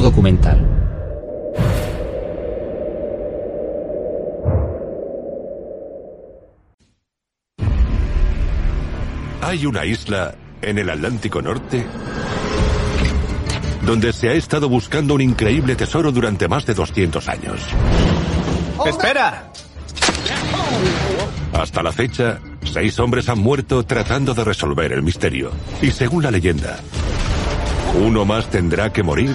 Documental. Hay una isla en el Atlántico Norte donde se ha estado buscando un increíble tesoro durante más de 200 años. ¡Espera! Hasta la fecha, seis hombres han muerto tratando de resolver el misterio. Y según la leyenda, uno más tendrá que morir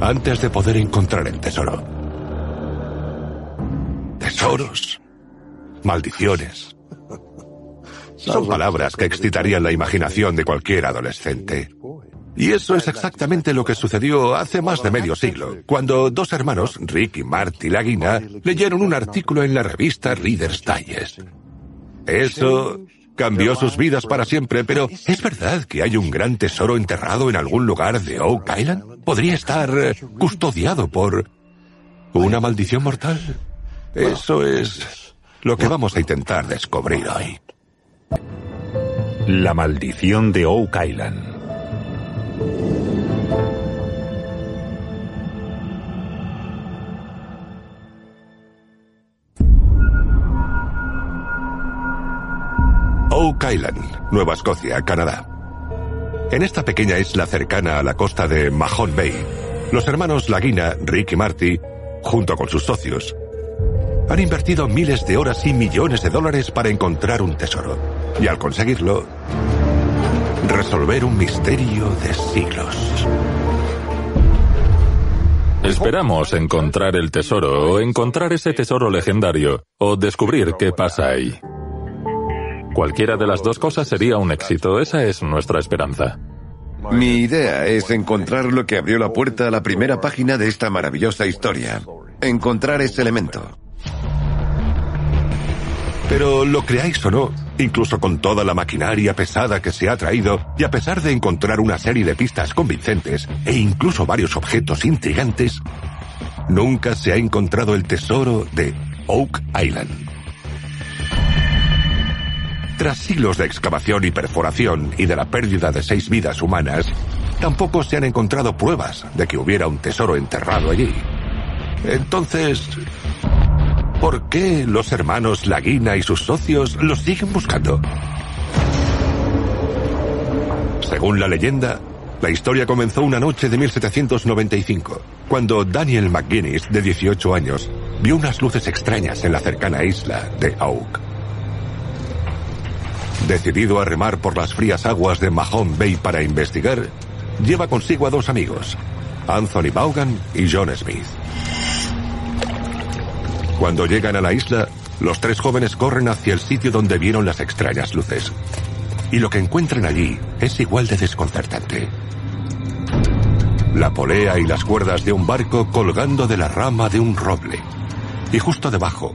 antes de poder encontrar el tesoro. Tesoros. Maldiciones. Son palabras que excitarían la imaginación de cualquier adolescente. Y eso es exactamente lo que sucedió hace más de medio siglo, cuando dos hermanos, Rick y Marty Lagina, leyeron un artículo en la revista Reader's Digest. Eso cambió sus vidas para siempre, pero ¿es verdad que hay un gran tesoro enterrado en algún lugar de Oak Island? ¿Podría estar eh, custodiado por una maldición mortal? Eso es lo que vamos a intentar descubrir hoy. La maldición de Oak Island. Oak Island, Nueva Escocia, Canadá. En esta pequeña isla cercana a la costa de Mahon Bay, los hermanos Laguna, Rick y Marty, junto con sus socios, han invertido miles de horas y millones de dólares para encontrar un tesoro. Y al conseguirlo, resolver un misterio de siglos. Esperamos encontrar el tesoro o encontrar ese tesoro legendario o descubrir qué pasa ahí. Cualquiera de las dos cosas sería un éxito, esa es nuestra esperanza. Mi idea es encontrar lo que abrió la puerta a la primera página de esta maravillosa historia. Encontrar ese elemento. Pero lo creáis o no, incluso con toda la maquinaria pesada que se ha traído, y a pesar de encontrar una serie de pistas convincentes, e incluso varios objetos intrigantes, nunca se ha encontrado el tesoro de Oak Island. Tras siglos de excavación y perforación y de la pérdida de seis vidas humanas, tampoco se han encontrado pruebas de que hubiera un tesoro enterrado allí. Entonces, ¿por qué los hermanos Laguna y sus socios lo siguen buscando? Según la leyenda, la historia comenzó una noche de 1795, cuando Daniel McGuinness, de 18 años, vio unas luces extrañas en la cercana isla de Oak. Decidido a remar por las frías aguas de Mahon Bay para investigar, lleva consigo a dos amigos, Anthony Vaughan y John Smith. Cuando llegan a la isla, los tres jóvenes corren hacia el sitio donde vieron las extrañas luces. Y lo que encuentran allí es igual de desconcertante. la polea y las cuerdas de un barco colgando de la rama de un roble. Y justo debajo,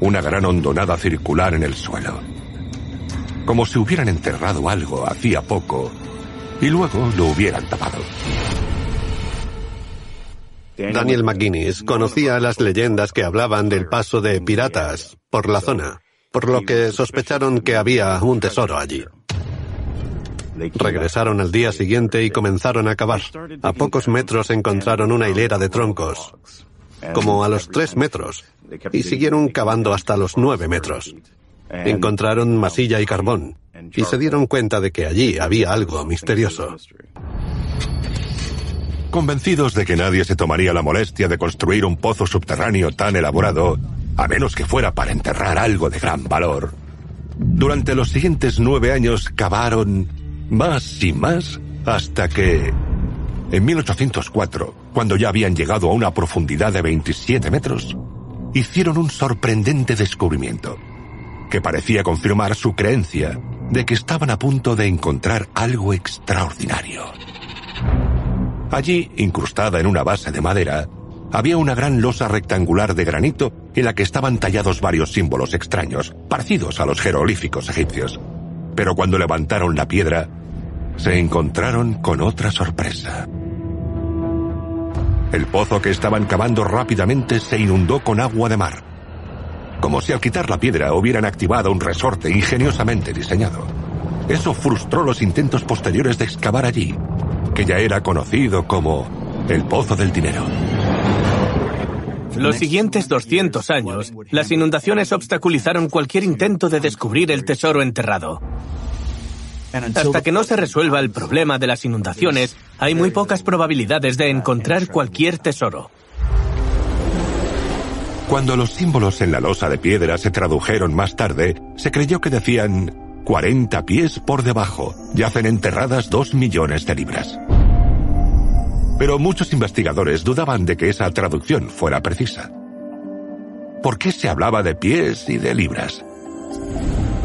una gran hondonada circular en el suelo. Como si hubieran enterrado algo hacía poco y luego lo hubieran tapado. Daniel McGuinness conocía las leyendas que hablaban del paso de piratas por la zona, por lo que sospecharon que había un tesoro allí. Regresaron al día siguiente y comenzaron a cavar. A pocos metros encontraron una hilera de troncos, como a los tres metros, y siguieron cavando hasta los nueve metros. Encontraron masilla y carbón, y se dieron cuenta de que allí había algo misterioso. Convencidos de que nadie se tomaría la molestia de construir un pozo subterráneo tan elaborado, a menos que fuera para enterrar algo de gran valor, durante los siguientes nueve años cavaron más y más hasta que, en 1804, cuando ya habían llegado a una profundidad de 27 metros, hicieron un sorprendente descubrimiento que parecía confirmar su creencia de que estaban a punto de encontrar algo extraordinario. Allí, incrustada en una base de madera, había una gran losa rectangular de granito en la que estaban tallados varios símbolos extraños, parecidos a los jeroglíficos egipcios. Pero cuando levantaron la piedra, se encontraron con otra sorpresa. El pozo que estaban cavando rápidamente se inundó con agua de mar, como si al quitar la piedra hubieran activado un resorte ingeniosamente diseñado. Eso frustró los intentos posteriores de excavar allí, que ya era conocido como el Pozo del Dinero. Los siguientes 200 años, las inundaciones obstaculizaron cualquier intento de descubrir el tesoro enterrado. Hasta que no se resuelva el problema de las inundaciones, hay muy pocas probabilidades de encontrar cualquier tesoro. Cuando los símbolos en la losa de piedra se tradujeron más tarde, se creyó que decían 40 pies por debajo, yacen enterradas dos millones de libras. Pero muchos investigadores dudaban de que esa traducción fuera precisa. ¿Por qué se hablaba de pies y de libras?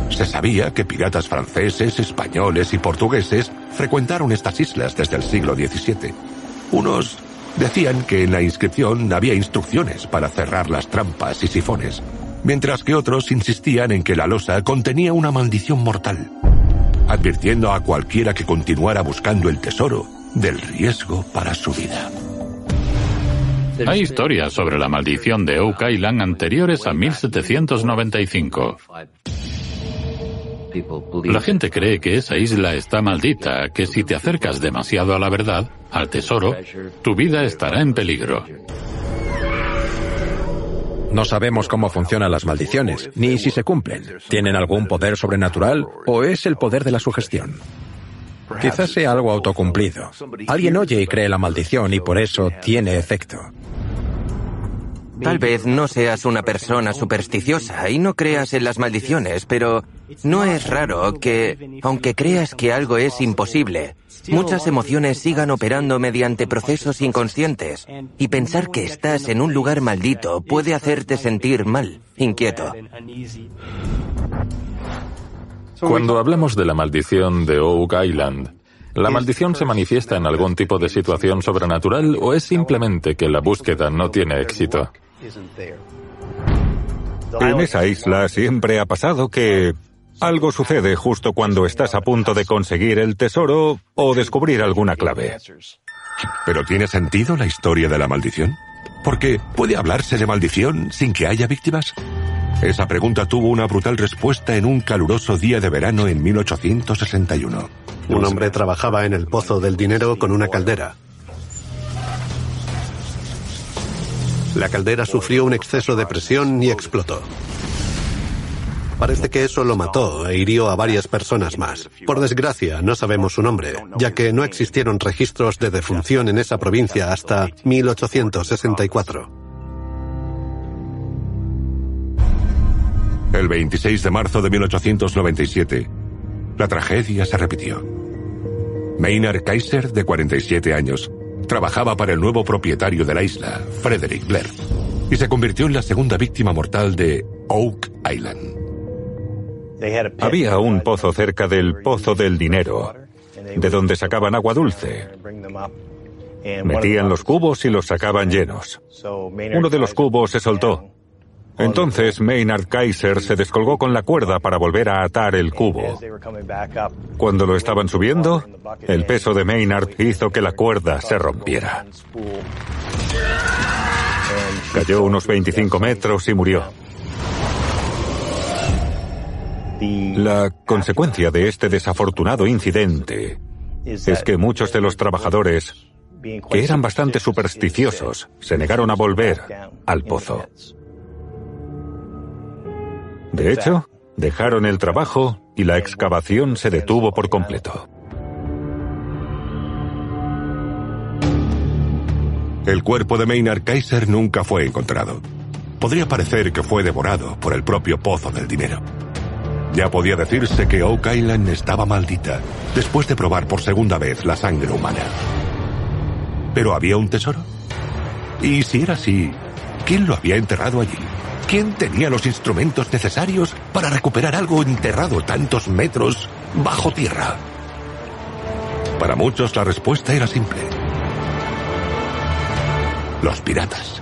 Se sabía que piratas franceses, españoles y portugueses frecuentaron estas islas desde el siglo XVII. Unos decían que en la inscripción había instrucciones para cerrar las trampas y sifones, mientras que otros insistían en que la losa contenía una maldición mortal, advirtiendo a cualquiera que continuara buscando el tesoro del riesgo para su vida. Hay historias sobre la maldición de Oak Island anteriores a 1795. La gente cree que esa isla está maldita, que si te acercas demasiado a la verdad, al tesoro, tu vida estará en peligro. No sabemos cómo funcionan las maldiciones, ni si se cumplen. ¿Tienen algún poder sobrenatural o es el poder de la sugestión? Quizás sea algo autocumplido. Alguien oye y cree la maldición y por eso tiene efecto. Tal vez no seas una persona supersticiosa y no creas en las maldiciones, pero no es raro que, aunque creas que algo es imposible, muchas emociones sigan operando mediante procesos inconscientes y pensar que estás en un lugar maldito puede hacerte sentir mal, inquieto. Cuando hablamos de la maldición de Oak Island, ¿la maldición se manifiesta en algún tipo de situación sobrenatural o es simplemente que la búsqueda no tiene éxito? En esa isla siempre ha pasado que algo sucede justo cuando estás a punto de conseguir el tesoro o descubrir alguna clave. ¿Pero tiene sentido la historia de la maldición? Porque ¿puede hablarse de maldición sin que haya víctimas? Esa pregunta tuvo una brutal respuesta en un caluroso día de verano en 1861. Un hombre trabajaba en el pozo del dinero con una caldera. La caldera sufrió un exceso de presión y explotó. Parece que eso lo mató e hirió a varias personas más. Por desgracia, no sabemos su nombre, ya que no existieron registros de defunción en esa provincia hasta 1864. El 26 de marzo de 1897, la tragedia se repitió. Maynard Kaiser, de 47 años, trabajaba para el nuevo propietario de la isla, Frederick Blair, y se convirtió en la segunda víctima mortal de Oak Island. Había un pozo cerca del Pozo del Dinero, de donde sacaban agua dulce. Metían los cubos y los sacaban llenos. Uno de los cubos se soltó. Entonces Maynard Kaiser se descolgó con la cuerda para volver a atar el cubo. Cuando lo estaban subiendo, el peso de Maynard hizo que la cuerda se rompiera. Cayó unos 25 metros y murió. La consecuencia de este desafortunado incidente es que muchos de los trabajadores, que eran bastante supersticiosos, se negaron a volver al pozo. De hecho, dejaron el trabajo y la excavación se detuvo por completo. El cuerpo de Maynard Kaiser nunca fue encontrado. Podría parecer que fue devorado por el propio pozo del dinero. Ya podía decirse que Oak Island estaba maldita, después de probar por segunda vez la sangre humana. ¿Pero había un tesoro? Y si era así, ¿quién lo había enterrado allí? ¿Quién tenía los instrumentos necesarios para recuperar algo enterrado tantos metros bajo tierra? Para muchos la respuesta era simple. Los piratas.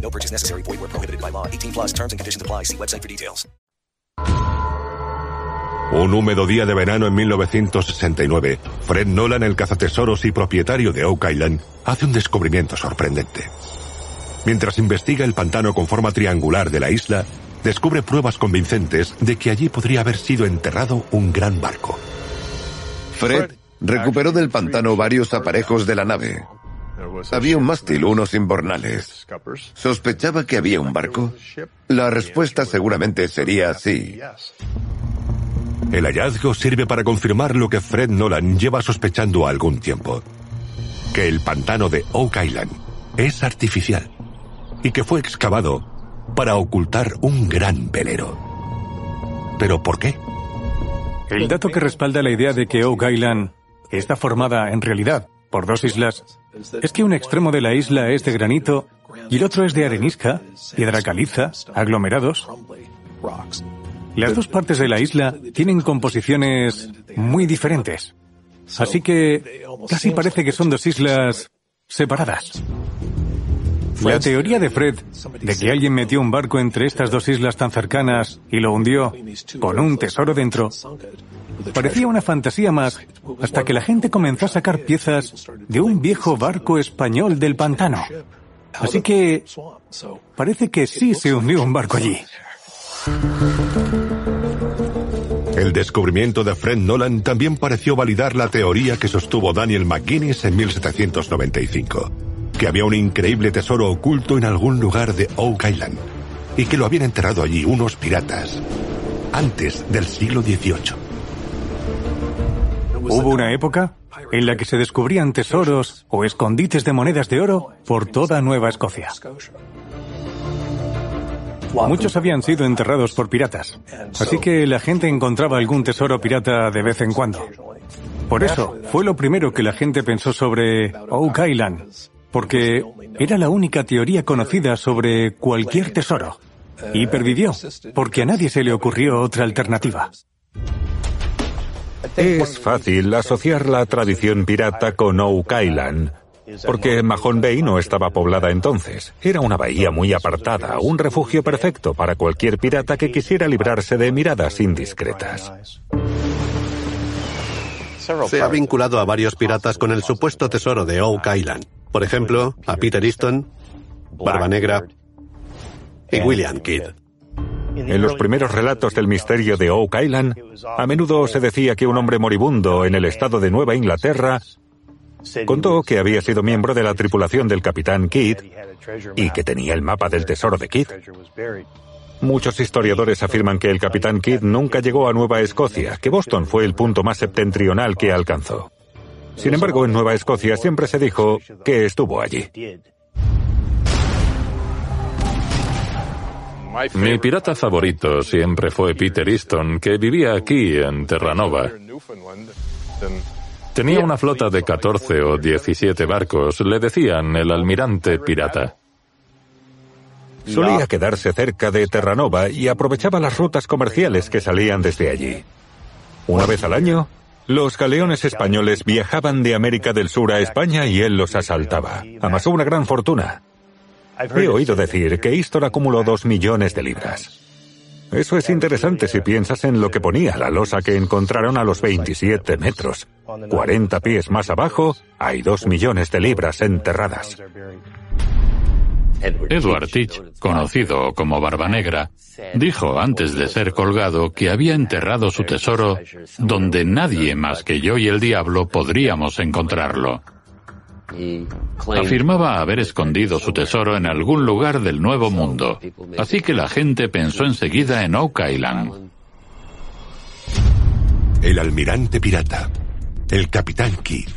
No purchase necessary. Void where prohibited by law. 18 plus terms and conditions apply. See website for details. Un húmedo día de verano en 1969, Fred Nolan, el cazatesoros y propietario de Oak Island, hace un descubrimiento sorprendente. Mientras investiga el pantano con forma triangular de la isla, descubre pruebas convincentes de que allí podría haber sido enterrado un gran barco. Fred recuperó del pantano varios aparejos de la nave. Había un mástil, unos imbornales. ¿Sospechaba que había un barco? La respuesta seguramente sería sí. El hallazgo sirve para confirmar lo que Fred Nolan lleva sospechando algún tiempo. Que el pantano de Oak Island es artificial y que fue excavado para ocultar un gran velero. ¿Pero por qué? El dato que respalda la idea de que Oak Island está formada en realidad por dos islas es que un extremo de la isla es de granito y el otro es de arenisca, piedra caliza, aglomerados. Las dos partes de la isla tienen composiciones muy diferentes. Así que casi parece que son dos islas separadas. La teoría de Fred de que alguien metió un barco entre estas dos islas tan cercanas y lo hundió con un tesoro dentro parecía una fantasía más hasta que la gente comenzó a sacar piezas de un viejo barco español del pantano. Así que parece que sí se hundió un barco allí. El descubrimiento de Fred Nolan también pareció validar la teoría que sostuvo Daniel McGuinness en 1795, que había un increíble tesoro oculto en algún lugar de Oak Island y que lo habían enterrado allí unos piratas antes del siglo XVIII. Hubo una época en la que se descubrían tesoros o escondites de monedas de oro por toda Nueva Escocia. Muchos habían sido enterrados por piratas, así que la gente encontraba algún tesoro pirata de vez en cuando. Por eso fue lo primero que la gente pensó sobre Oak Island, porque era la única teoría conocida sobre cualquier tesoro. Y pervivió, porque a nadie se le ocurrió otra alternativa. Es fácil asociar la tradición pirata con Oak Island, porque Mahon Bay no estaba poblada entonces. Era una bahía muy apartada, un refugio perfecto para cualquier pirata que quisiera librarse de miradas indiscretas. Se ha vinculado a varios piratas con el supuesto tesoro de Oak Island. Por ejemplo, a Peter Easton, Barba Negra y William Kidd. En los primeros relatos del misterio de Oak Island, a menudo se decía que un hombre moribundo en el estado de Nueva Inglaterra contó que había sido miembro de la tripulación del capitán Kidd y que tenía el mapa del tesoro de Kidd. Muchos historiadores afirman que el capitán Kidd nunca llegó a Nueva Escocia, que Boston fue el punto más septentrional que alcanzó. Sin embargo, en Nueva Escocia siempre se dijo que estuvo allí. Mi pirata favorito siempre fue Peter Easton, que vivía aquí en Terranova. Tenía una flota de 14 o 17 barcos, le decían el almirante pirata. Solía quedarse cerca de Terranova y aprovechaba las rutas comerciales que salían desde allí. Una vez al año, los galeones españoles viajaban de América del Sur a España y él los asaltaba. Amasó una gran fortuna. He oído decir que Easton acumuló dos millones de libras. Eso es interesante si piensas en lo que ponía la losa que encontraron a los 27 metros. 40 pies más abajo hay dos millones de libras enterradas. Edward Teach, conocido como Barba Negra, dijo antes de ser colgado que había enterrado su tesoro donde nadie más que yo y el diablo podríamos encontrarlo. Afirmaba haber escondido su tesoro en algún lugar del Nuevo Mundo, así que la gente pensó enseguida en Oak Island. El almirante pirata, el capitán Kidd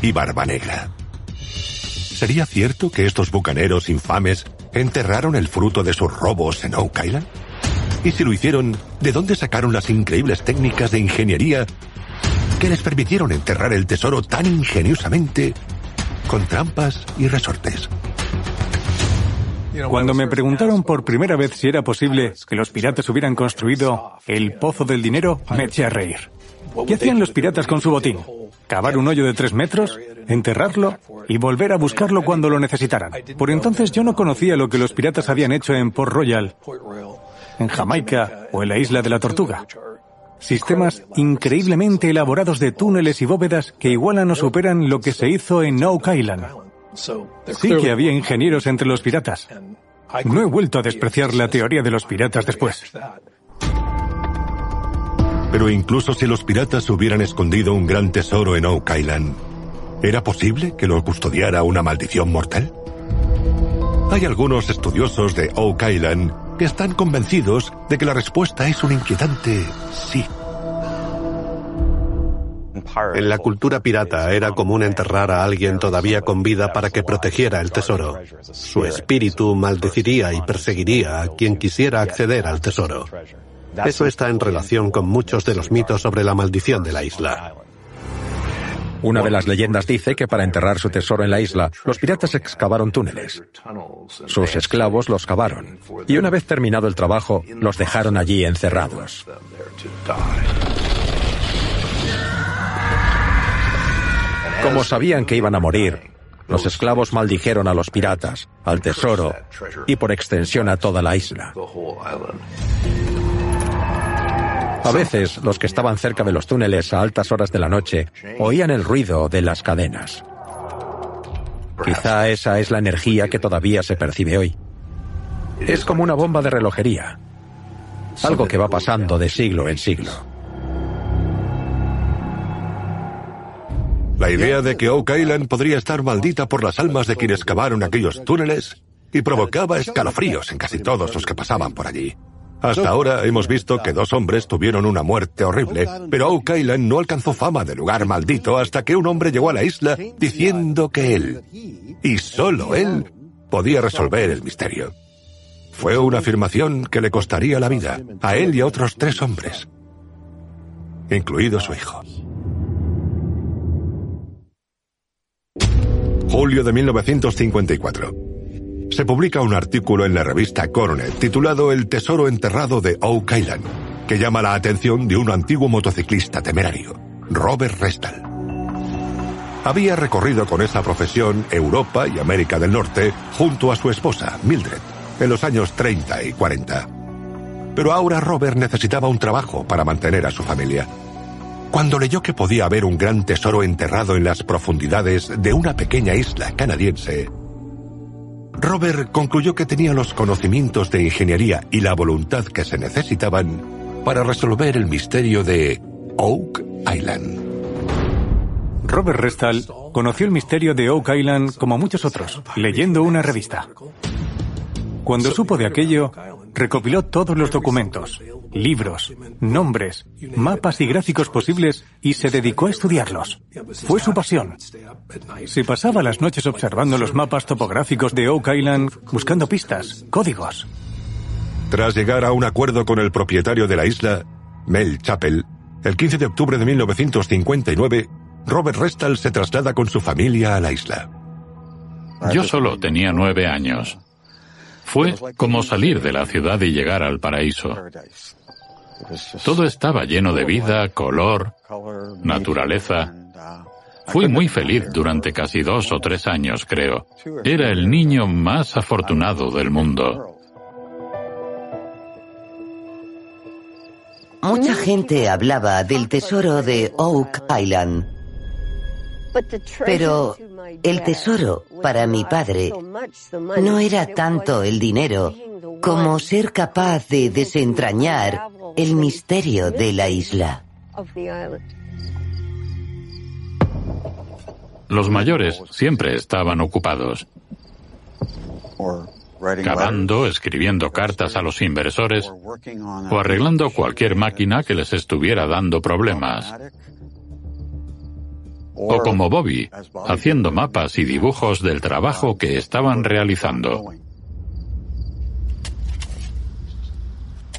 y Barba Negra. ¿Sería cierto que estos bucaneros infames enterraron el fruto de sus robos en Oak Island? Y si lo hicieron, ¿de dónde sacaron las increíbles técnicas de ingeniería que les permitieron enterrar el tesoro tan ingeniosamente con trampas y resortes? Cuando me preguntaron por primera vez si era posible que los piratas hubieran construido el Pozo del Dinero, me eché a reír. ¿Qué hacían los piratas con su botín? ¿Cavar un hoyo de tres metros? ¿Enterrarlo? Y volver a buscarlo cuando lo necesitaran. Por entonces yo no conocía lo que los piratas habían hecho en Port Royal, en Jamaica o en la isla de la Tortuga. Sistemas increíblemente elaborados de túneles y bóvedas que igualan o superan lo que se hizo en Oak Island. Sí que había ingenieros entre los piratas. No he vuelto a despreciar la teoría de los piratas después. Pero incluso si los piratas hubieran escondido un gran tesoro en Oak Island, ¿era posible que lo custodiara una maldición mortal? Hay algunos estudiosos de Oak Island que están convencidos de que la respuesta es un inquietante sí. En la cultura pirata era común enterrar a alguien todavía con vida para que protegiera el tesoro. Su espíritu maldeciría y perseguiría a quien quisiera acceder al tesoro. Eso está en relación con muchos de los mitos sobre la maldición de la isla. Una de las leyendas dice que para enterrar su tesoro en la isla, los piratas excavaron túneles. Sus esclavos los cavaron. Y una vez terminado el trabajo, los dejaron allí encerrados. Como sabían que iban a morir, los esclavos maldijeron a los piratas, al tesoro y por extensión a toda la isla. A veces, los que estaban cerca de los túneles a altas horas de la noche oían el ruido de las cadenas. Quizá esa es la energía que todavía se percibe hoy. Es como una bomba de relojería. Algo que va pasando de siglo en siglo. La idea de que Oak Island podría estar maldita por las almas de quienes cavaron aquellos túneles y provocaba escalofríos en casi todos los que pasaban por allí. Hasta ahora hemos visto que dos hombres tuvieron una muerte horrible, pero Oak Island no alcanzó fama de lugar maldito hasta que un hombre llegó a la isla diciendo que él, y solo él, podía resolver el misterio. Fue una afirmación que le costaría la vida a él y a otros tres hombres, incluido su hijo. Julio de 1954. Se publica un artículo en la revista Coronet titulado El tesoro enterrado de Oak Island, que llama la atención de un antiguo motociclista temerario, Robert Restal. Había recorrido con esa profesión Europa y América del Norte junto a su esposa, Mildred, en los años 30 y 40. Pero ahora Robert necesitaba un trabajo para mantener a su familia. Cuando leyó que podía haber un gran tesoro enterrado en las profundidades de una pequeña isla canadiense, Robert concluyó que tenía los conocimientos de ingeniería y la voluntad que se necesitaban para resolver el misterio de Oak Island. Robert Restal conoció el misterio de Oak Island como muchos otros, leyendo una revista. Cuando supo de aquello, recopiló todos los documentos, libros, nombres, mapas y gráficos posibles y se dedicó a estudiarlos. Fue su pasión. Se pasaba las noches observando los mapas topográficos de Oak Island, buscando pistas, códigos. Tras llegar a un acuerdo con el propietario de la isla, Mel Chappell, el 15 de octubre de 1959, Robert Restall se traslada con su familia a la isla. Yo solo tenía nueve años. Fue como salir de la ciudad y llegar al paraíso. Todo estaba lleno de vida, color, naturaleza. Fui muy feliz durante casi dos o tres años, creo. Era el niño más afortunado del mundo. Mucha gente hablaba del tesoro de Oak Island. Pero el tesoro para mi padre no era tanto el dinero como ser capaz de desentrañar el misterio de la isla. Los mayores siempre estaban ocupados. Cavando, escribiendo cartas a los inversores o arreglando cualquier máquina que les estuviera dando problemas. O como Bobby, haciendo mapas y dibujos del trabajo que estaban realizando.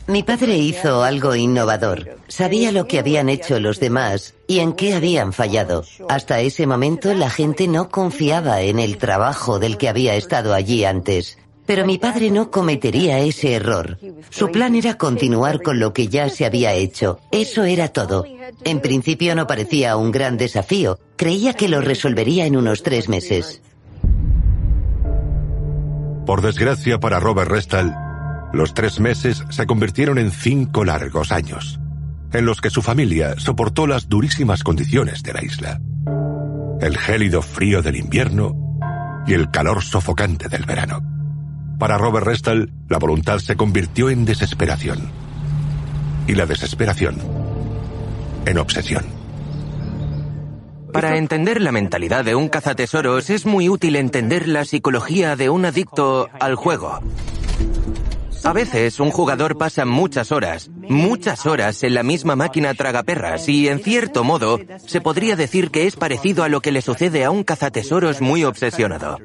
Mi padre hizo algo innovador. Sabía lo que habían hecho los demás y en qué habían fallado. Hasta ese momento la gente no confiaba en el trabajo del que había estado allí antes. Pero mi padre no cometería ese error. Su plan era continuar con lo que ya se había hecho. Eso era todo. En principio no parecía un gran desafío. Creía que lo resolvería en unos tres meses. Por desgracia para Robert Restall, los tres meses se convirtieron en cinco largos años, en los que su familia soportó las durísimas condiciones de la isla. El gélido frío del invierno y el calor sofocante del verano. Para Robert Restall, la voluntad se convirtió en desesperación. Y la desesperación en obsesión. Para entender la mentalidad de un cazatesoros es muy útil entender la psicología de un adicto al juego. A veces un jugador pasa muchas horas, muchas horas en la misma máquina tragaperras y en cierto modo se podría decir que es parecido a lo que le sucede a un cazatesoros muy obsesionado.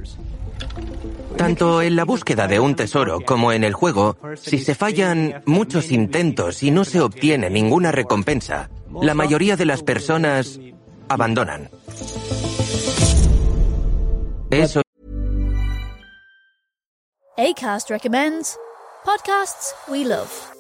Tanto en la búsqueda de un tesoro como en el juego, si se fallan muchos intentos y no se obtiene ninguna recompensa, la mayoría de las personas abandonan. Eso ACAST recommends podcasts we love.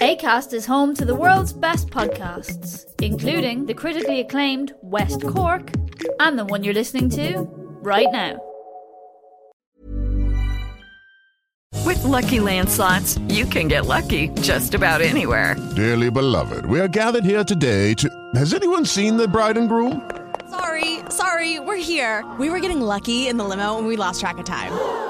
ACAST is home to the world's best podcasts, including the critically acclaimed West Cork and the one you're listening to right now. With Lucky Land slots, you can get lucky just about anywhere. Dearly beloved, we are gathered here today to. Has anyone seen the bride and groom? Sorry, sorry, we're here. We were getting lucky in the limo and we lost track of time.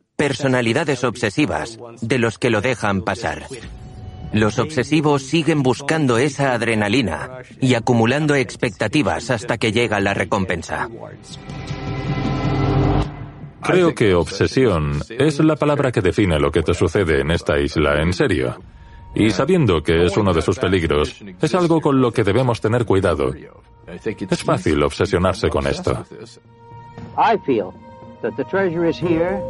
personalidades obsesivas de los que lo dejan pasar. Los obsesivos siguen buscando esa adrenalina y acumulando expectativas hasta que llega la recompensa. Creo que obsesión es la palabra que define lo que te sucede en esta isla en serio. Y sabiendo que es uno de sus peligros, es algo con lo que debemos tener cuidado. Es fácil obsesionarse con esto. I feel that the treasure is here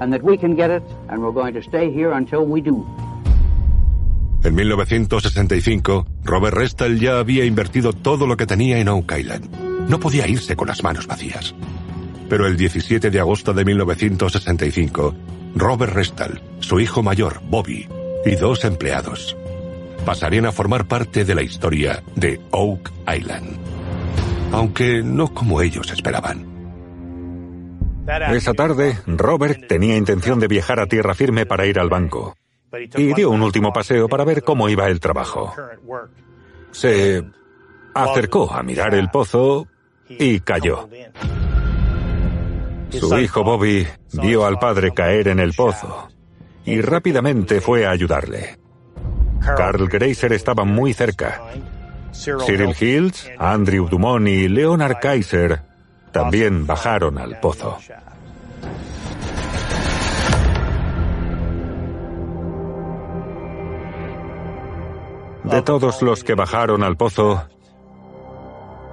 and that we can get it and we're going to stay here until we do. En 1965, Robert Restall ya había invertido todo lo que tenía en Oak Island. No podía irse con las manos vacías. Pero el 17 de agosto de 1965, Robert Restall, su hijo mayor, Bobby, y dos empleados pasarían a formar parte de la historia de Oak Island. Aunque no como ellos esperaban. Esa tarde, Robert tenía intención de viajar a tierra firme para ir al banco y dio un último paseo para ver cómo iba el trabajo. Se acercó a mirar el pozo y cayó. Su hijo Bobby vio al padre caer en el pozo y rápidamente fue a ayudarle. Carl Greiser estaba muy cerca. Cyril Hills, Andrew Dumont y Leonard Kaiser también bajaron al pozo. De todos los que bajaron al pozo,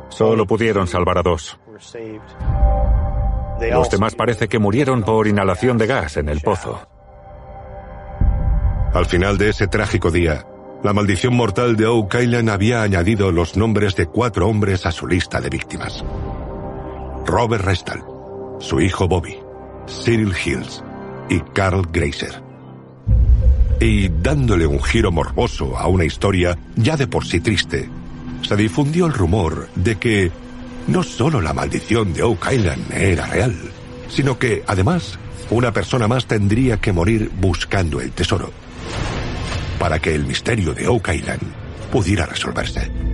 solo pudieron salvar a dos. Los demás parece que murieron por inhalación de gas en el pozo. Al final de ese trágico día, la maldición mortal de Oak había añadido los nombres de cuatro hombres a su lista de víctimas. Robert Restall, su hijo Bobby, Cyril Hills y Carl Greiser. Y dándole un giro morboso a una historia ya de por sí triste, se difundió el rumor de que no solo la maldición de Oak Island era real, sino que, además, una persona más tendría que morir buscando el tesoro para que el misterio de Oak Island pudiera resolverse.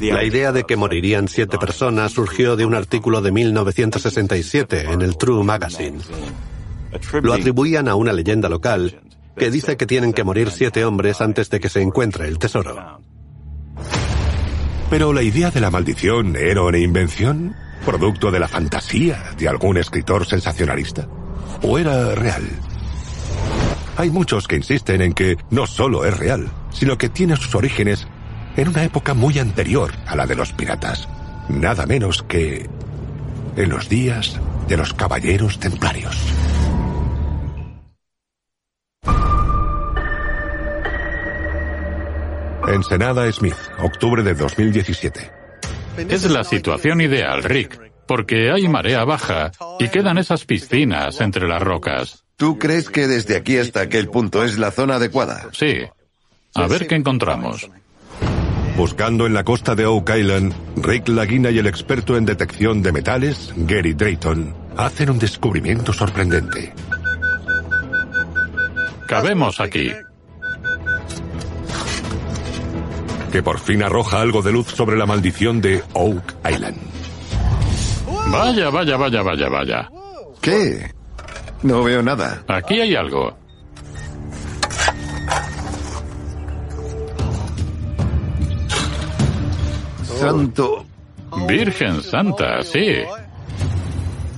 La idea de que morirían siete personas surgió de un artículo de 1967 en el True Magazine. Lo atribuían a una leyenda local que dice que tienen que morir siete hombres antes de que se encuentre el tesoro. Pero la idea de la maldición era una invención, producto de la fantasía de algún escritor sensacionalista, o era real. Hay muchos que insisten en que no solo es real, sino que tiene sus orígenes en una época muy anterior a la de los piratas. Nada menos que en los días de los caballeros templarios. Ensenada Smith, octubre de 2017. Es la situación ideal, Rick, porque hay marea baja y quedan esas piscinas entre las rocas. ¿Tú crees que desde aquí hasta aquel punto es la zona adecuada? Sí. A ver qué encontramos. Buscando en la costa de Oak Island, Rick Laguna y el experto en detección de metales, Gary Drayton, hacen un descubrimiento sorprendente. Cabemos aquí. Que por fin arroja algo de luz sobre la maldición de Oak Island. Vaya, vaya, vaya, vaya, vaya. ¿Qué? No veo nada. Aquí hay algo. Santo. Virgen Santa, sí.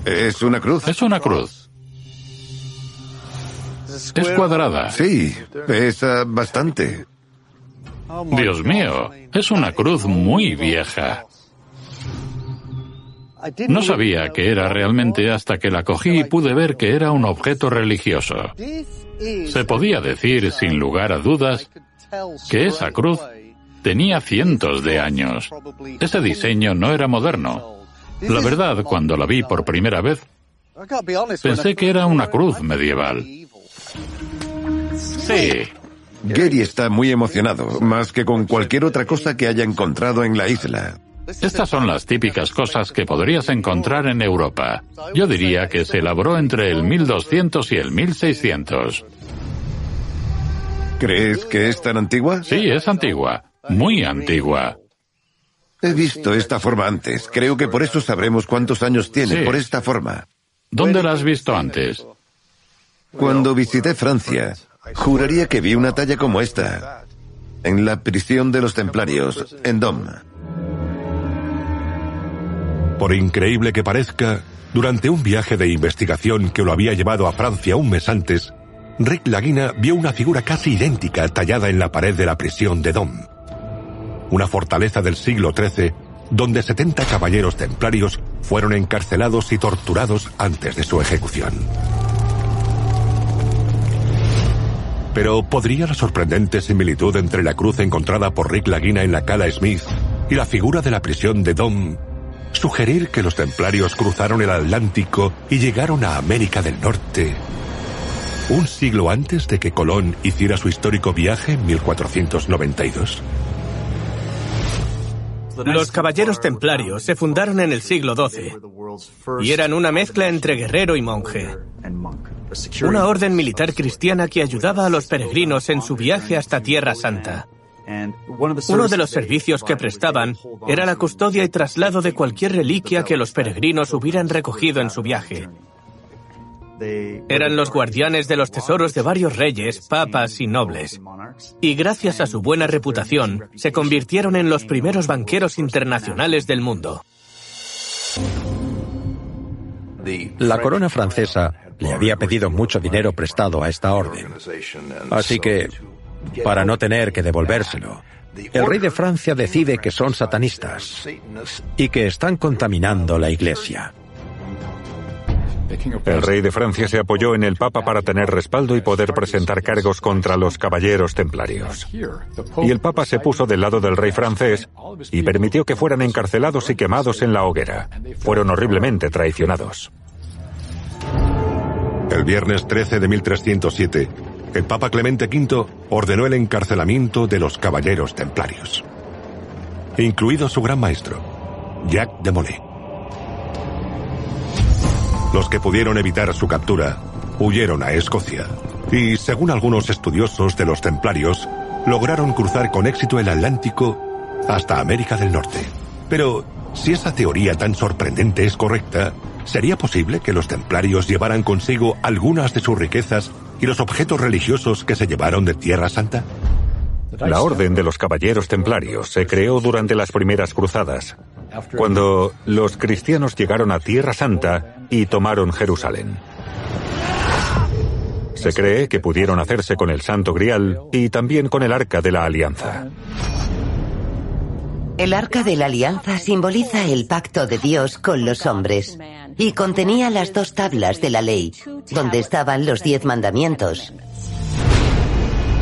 ¿Es una cruz? Es una cruz. Es cuadrada. Sí, pesa bastante. Dios mío, es una cruz muy vieja. No sabía que era realmente hasta que la cogí y pude ver que era un objeto religioso. Se podía decir, sin lugar a dudas, que esa cruz tenía cientos de años. Ese diseño no era moderno. La verdad, cuando la vi por primera vez, pensé que era una cruz medieval. Sí. Gary está muy emocionado, más que con cualquier otra cosa que haya encontrado en la isla. Estas son las típicas cosas que podrías encontrar en Europa. Yo diría que se elaboró entre el 1200 y el 1600. ¿Crees que es tan antigua? Sí, es antigua. Muy antigua. He visto esta forma antes. Creo que por eso sabremos cuántos años tiene, Sí. por esta forma. ¿Dónde la has visto antes? Cuando visité Francia, juraría que vi una talla como esta. En la prisión de los templarios, en Dom. Por increíble que parezca, durante un viaje de investigación que lo había llevado a Francia un mes antes, Rick Laguna vio una figura casi idéntica tallada en la pared de la prisión de Dom. Una fortaleza del siglo XIII donde 70 caballeros templarios fueron encarcelados y torturados antes de su ejecución. Pero ¿podría la sorprendente similitud entre la cruz encontrada por Rick Laguna en la Cala Smith y la figura de la prisión de Dom sugerir que los templarios cruzaron el Atlántico y llegaron a América del Norte un siglo antes de que Colón hiciera su histórico viaje en 1492? Los caballeros templarios se fundaron en el siglo XII y eran una mezcla entre guerrero y monje. Una orden militar cristiana que ayudaba a los peregrinos en su viaje hasta Tierra Santa. Uno de los servicios que prestaban era la custodia y traslado de cualquier reliquia que los peregrinos hubieran recogido en su viaje. Eran los guardianes de los tesoros de varios reyes, papas y nobles. Y gracias a su buena reputación, se convirtieron en los primeros banqueros internacionales del mundo. La corona francesa le había pedido mucho dinero prestado a esta orden. Así que, para no tener que devolvérselo, el rey de Francia decide que son satanistas y que están contaminando la iglesia. El rey de Francia se apoyó en el Papa para tener respaldo y poder presentar cargos contra los caballeros templarios. Y el Papa se puso del lado del rey francés y permitió que fueran encarcelados y quemados en la hoguera. Fueron horriblemente traicionados. El viernes 13 de 1307, el Papa Clemente V ordenó el encarcelamiento de los caballeros templarios, incluido su gran maestro, Jacques de Molay. Los que pudieron evitar su captura huyeron a Escocia y, según algunos estudiosos de los templarios, lograron cruzar con éxito el Atlántico hasta América del Norte. Pero, si esa teoría tan sorprendente es correcta, ¿sería posible que los templarios llevaran consigo algunas de sus riquezas y los objetos religiosos que se llevaron de Tierra Santa? La Orden de los Caballeros Templarios se creó durante las primeras cruzadas, cuando los cristianos llegaron a Tierra Santa y tomaron Jerusalén. Se cree que pudieron hacerse con el Santo Grial y también con el Arca de la Alianza. El Arca de la Alianza simboliza el pacto de Dios con los hombres y contenía las dos tablas de la ley, donde estaban los diez mandamientos.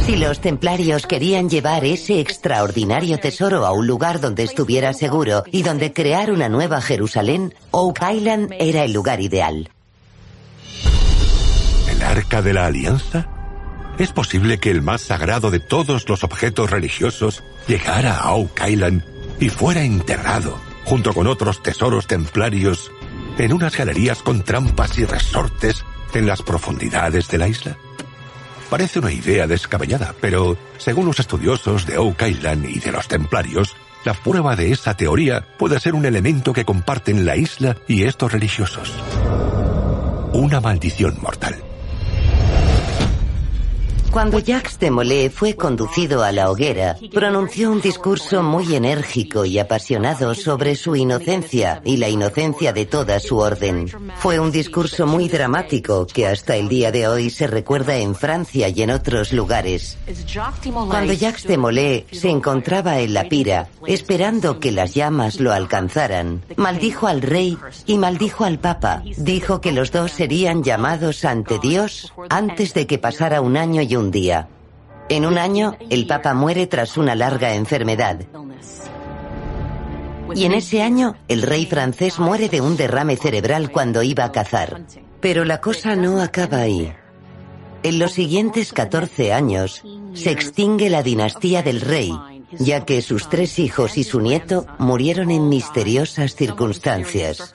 Si los templarios querían llevar ese extraordinario tesoro a un lugar donde estuviera seguro y donde crear una nueva Jerusalén, Oak Island era el lugar ideal. ¿El arca de la alianza? ¿Es posible que el más sagrado de todos los objetos religiosos llegara a Oak Island y fuera enterrado, junto con otros tesoros templarios, en unas galerías con trampas y resortes en las profundidades de la isla? Parece una idea descabellada, pero según los estudiosos de Oak Island y de los templarios, la prueba de esa teoría puede ser un elemento que comparten la isla y estos religiosos. Una maldición mortal. Cuando Jacques de Molay fue conducido a la hoguera, pronunció un discurso muy enérgico y apasionado sobre su inocencia y la inocencia de toda su orden. Fue un discurso muy dramático que hasta el día de hoy se recuerda en Francia y en otros lugares. Cuando Jacques de Molay se encontraba en la pira, esperando que las llamas lo alcanzaran, maldijo al rey y maldijo al papa. Dijo que los dos serían llamados ante Dios antes de que pasara un año y un día. En un año, el Papa muere tras una larga enfermedad. Y en ese año, el rey francés muere de un derrame cerebral cuando iba a cazar. Pero la cosa no acaba ahí. En los siguientes 14 años, se extingue la dinastía del rey, ya que sus tres hijos y su nieto murieron en misteriosas circunstancias.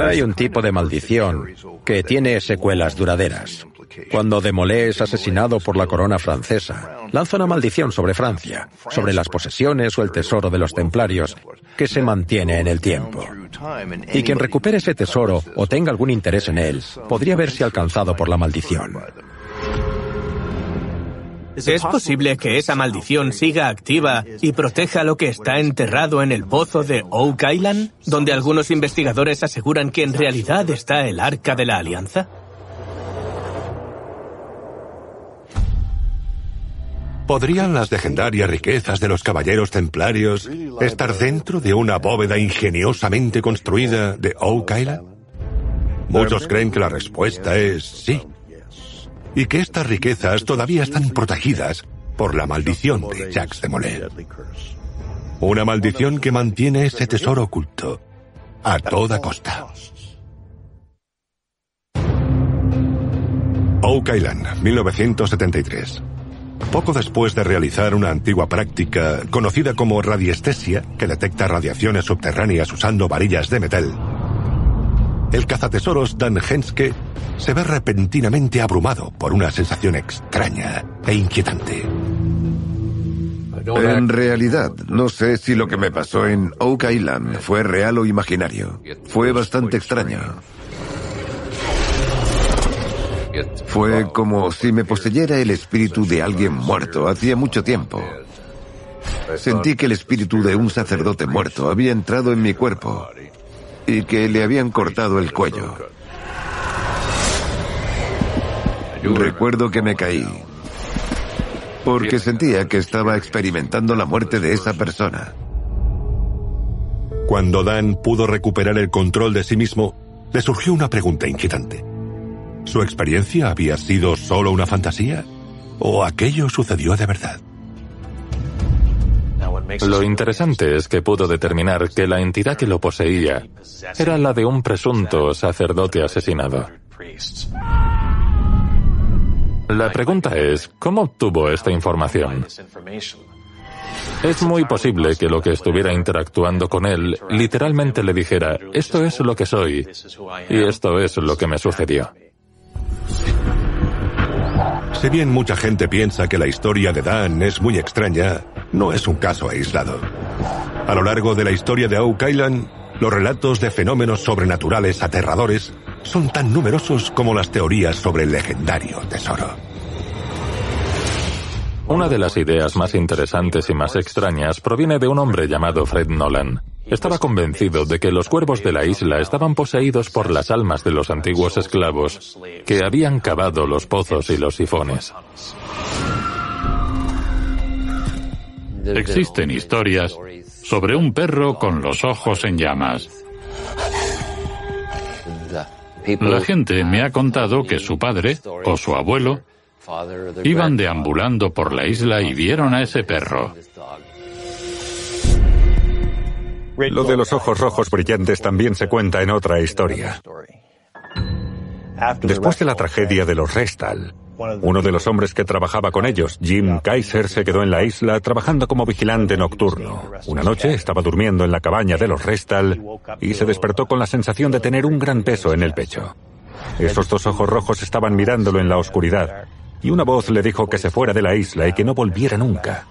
Hay un tipo de maldición que tiene secuelas duraderas. Cuando Demolé es asesinado por la corona francesa, lanza una maldición sobre Francia, sobre las posesiones o el tesoro de los templarios, que se mantiene en el tiempo. Y quien recupere ese tesoro o tenga algún interés en él, podría verse alcanzado por la maldición. ¿Es posible que esa maldición siga activa y proteja lo que está enterrado en el pozo de Oak Island, donde algunos investigadores aseguran que en realidad está el Arca de la Alianza? ¿Podrían las legendarias riquezas de los caballeros templarios estar dentro de una bóveda ingeniosamente construida de Oak? Muchos creen que la respuesta es sí. Y que estas riquezas todavía están protegidas por la maldición de Jacques de Molay. Una maldición que mantiene ese tesoro oculto a toda costa. Oak Island, 1973. Poco después de realizar una antigua práctica conocida como radiestesia, que detecta radiaciones subterráneas usando varillas de metal, el cazatesoros Dan Henske se ve repentinamente abrumado por una sensación extraña e inquietante. En realidad, no sé si lo que me pasó en Oak Island fue real o imaginario. Fue bastante extraño. Fue como si me poseyera el espíritu de alguien muerto hacía mucho tiempo. Sentí que el espíritu de un sacerdote muerto había entrado en mi cuerpo y que le habían cortado el cuello. Recuerdo que me caí porque sentía que estaba experimentando la muerte de esa persona. Cuando Dan pudo recuperar el control de sí mismo, le surgió una pregunta inquietante. ¿Su experiencia había sido solo una fantasía? ¿O aquello sucedió de verdad? Lo interesante es que pudo determinar que la entidad que lo poseía era la de un presunto sacerdote asesinado. La pregunta es, ¿cómo obtuvo esta información? Es muy posible que lo que estuviera interactuando con él literalmente le dijera, esto es lo que soy y esto es lo que me sucedió. Si bien mucha gente piensa que la historia de Dan es muy extraña, no es un caso aislado. A lo largo de la historia de Oak Island, los relatos de fenómenos sobrenaturales aterradores son tan numerosos como las teorías sobre el legendario tesoro. Una de las ideas más interesantes y más extrañas proviene de un hombre llamado Fred Nolan. Estaba convencido de que los cuervos de la isla estaban poseídos por las almas de los antiguos esclavos que habían cavado los pozos y los sifones. Existen historias sobre un perro con los ojos en llamas. La gente me ha contado que su padre o su abuelo iban deambulando por la isla y vieron a ese perro. Lo de los ojos rojos brillantes también se cuenta en otra historia. Después de la tragedia de los Restal, uno de los hombres que trabajaba con ellos, Jim Kaiser, se quedó en la isla trabajando como vigilante nocturno. Una noche estaba durmiendo en la cabaña de los Restal y se despertó con la sensación de tener un gran peso en el pecho. Esos dos ojos rojos estaban mirándolo en la oscuridad y una voz le dijo que se fuera de la isla y que no volviera nunca.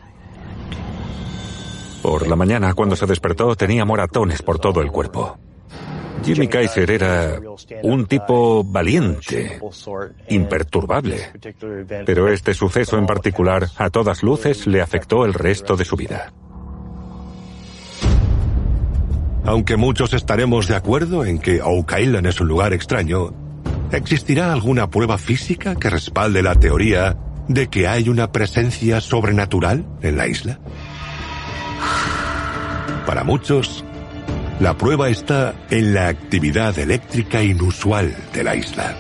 Por la mañana, cuando se despertó, tenía moratones por todo el cuerpo. Jimmy Kaiser era un tipo valiente, imperturbable, pero este suceso en particular, a todas luces, le afectó el resto de su vida. Aunque muchos estaremos de acuerdo en que Oak Island es un lugar extraño, ¿existirá alguna prueba física que respalde la teoría de que hay una presencia sobrenatural en la isla? Para muchos, la prueba está en la actividad eléctrica inusual de la isla.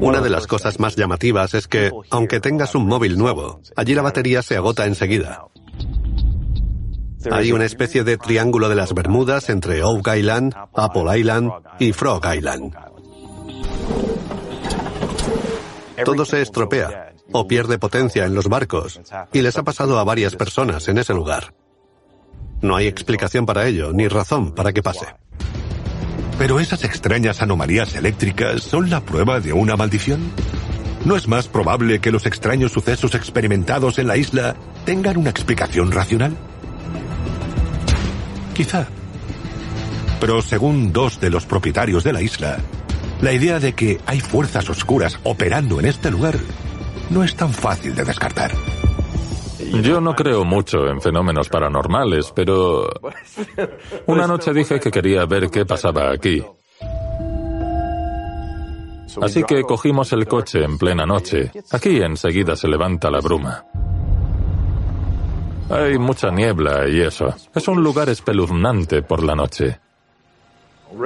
Una de las cosas más llamativas es que, aunque tengas un móvil nuevo, allí la batería se agota enseguida. Hay una especie de triángulo de las Bermudas entre Oak Island, Apple Island y Frog Island. Todo se estropea o pierde potencia en los barcos y les ha pasado a varias personas en ese lugar. No hay explicación para ello, ni razón para que pase. Pero esas extrañas anomalías eléctricas son la prueba de una maldición. ¿No es más probable que los extraños sucesos experimentados en la isla tengan una explicación racional? Quizá. Pero según dos de los propietarios de la isla, la idea de que hay fuerzas oscuras operando en este lugar no es tan fácil de descartar. Yo no creo mucho en fenómenos paranormales, pero una noche dije que quería ver qué pasaba aquí. Así que cogimos el coche en plena noche. Aquí enseguida se levanta la bruma. Hay mucha niebla y eso. Es un lugar espeluznante por la noche.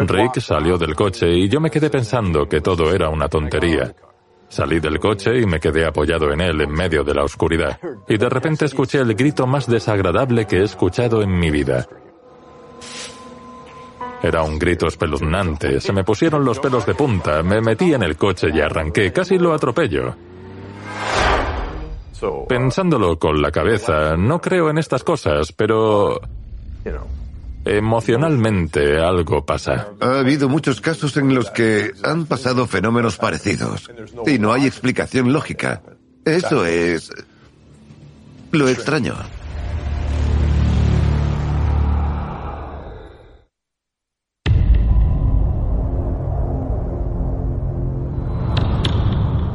Rick salió del coche y yo me quedé pensando que todo era una tontería. Salí del coche y me quedé apoyado en él en medio de la oscuridad. Y de repente escuché el grito más desagradable que he escuchado en mi vida. Era un grito espeluznante. Se me pusieron los pelos de punta. Me metí en el coche y arranqué. Casi lo atropello. Pensándolo con la cabeza, no creo en estas cosas, pero... Emocionalmente algo pasa. Ha habido muchos casos en los que han pasado fenómenos parecidos y no hay explicación lógica. Eso es lo extraño.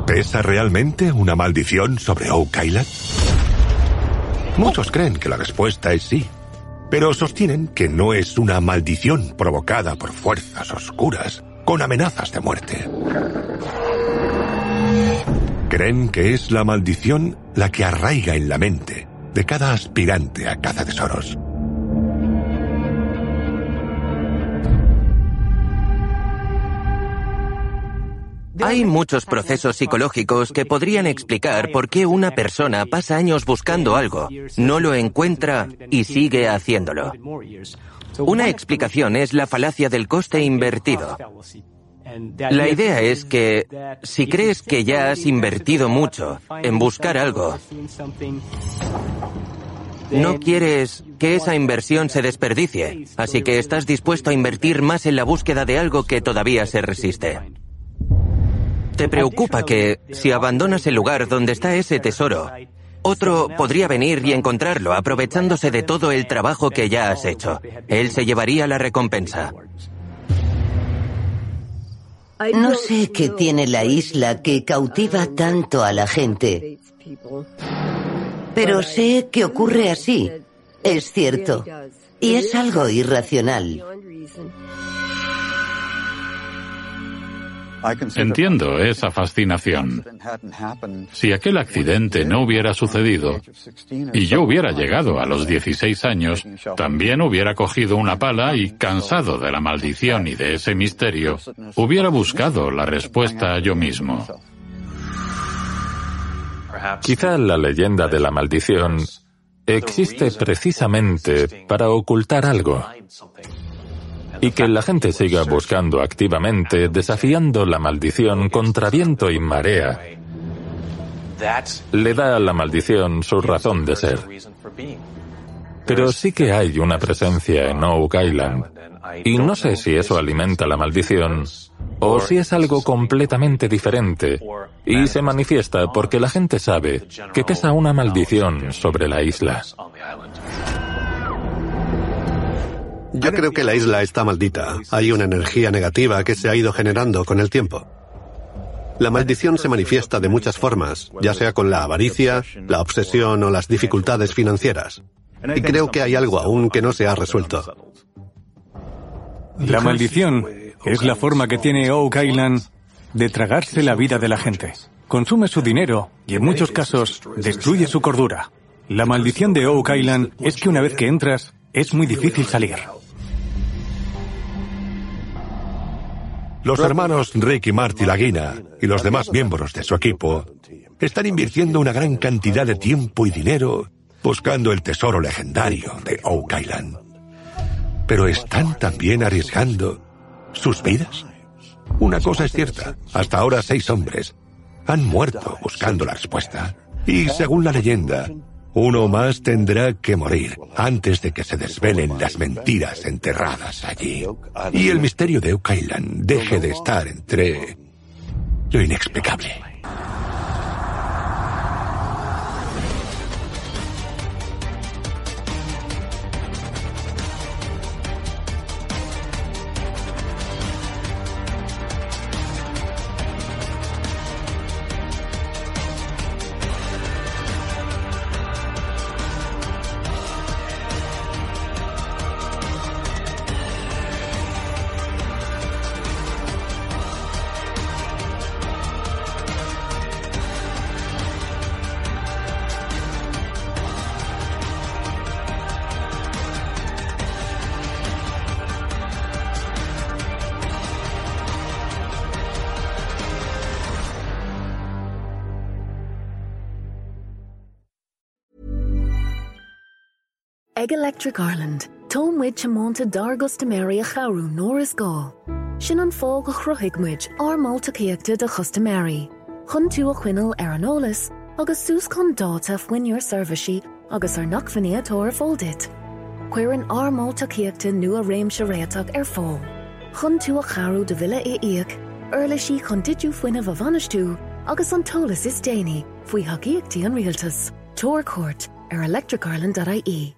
¿Pesa realmente una maldición sobre Oak Island? Muchos creen que la respuesta es sí, pero sostienen que no es una maldición provocada por fuerzas oscuras con amenazas de muerte. Creen que es la maldición la que arraiga en la mente de cada aspirante a tesoros. Hay muchos procesos psicológicos que podrían explicar por qué una persona pasa años buscando algo, no lo encuentra y sigue haciéndolo. Una explicación es la falacia del coste invertido. La idea es que si crees que ya has invertido mucho en buscar algo, no quieres que esa inversión se desperdicie, así que estás dispuesto a invertir más en la búsqueda de algo que todavía se resiste. Te preocupa que, si abandonas el lugar donde está ese tesoro, otro podría venir y encontrarlo aprovechándose de todo el trabajo que ya has hecho. Él se llevaría la recompensa. No sé qué tiene la isla que cautiva tanto a la gente, pero sé que ocurre así. Es cierto. Y es algo irracional. Entiendo esa fascinación. Si aquel accidente no hubiera sucedido y yo hubiera llegado a los 16 años, también hubiera cogido una pala y, cansado de la maldición y de ese misterio, hubiera buscado la respuesta yo mismo. Quizá la leyenda de la maldición existe precisamente para ocultar algo y que la gente siga buscando activamente, desafiando la maldición contra viento y marea, le da a la maldición su razón de ser. Pero sí que hay una presencia en Oak Island, y no sé si eso alimenta la maldición o si es algo completamente diferente y se manifiesta porque la gente sabe que pesa una maldición sobre la isla. Yo creo que la isla está maldita. Hay una energía negativa que se ha ido generando con el tiempo. La maldición se manifiesta de muchas formas, ya sea con la avaricia, la obsesión o las dificultades financieras. Y creo que hay algo aún que no se ha resuelto. La maldición es la forma que tiene Oak Island de tragarse la vida de la gente. Consume su dinero y en muchos casos destruye su cordura. La maldición de Oak Island es que una vez que entras, es muy difícil salir. Los hermanos Rick y Marty Laguina y los demás miembros de su equipo están invirtiendo una gran cantidad de tiempo y dinero buscando el tesoro legendario de Oak Island. Pero están también arriesgando sus vidas. Una cosa es cierta, hasta ahora seis hombres han muerto buscando la respuesta. Y según la leyenda, uno más tendrá que morir antes de que se desvelen las mentiras enterradas allí. Y el misterio de Oak deje de estar entre lo inexplicable. Electric Ireland, Tom tómmuid temonta dargus méri a charú nóir is gá. Sin an fá go chruthigmuid ármáltaíochtta de chustaméri. Chn tú a chuinal ar an ólas agus sús chun dáta foiinúor serviceí agus ar nachfaníatóir fóldit. Cuir an ármáltaíochtta nu a réim se réach ar fá. Tú a charú de villa é íag, Erle sí chun ditú foioine bh vanistú agus an tolas is déine faoi haíochttaí an rialtas. Tor Court ar electricireland.ie.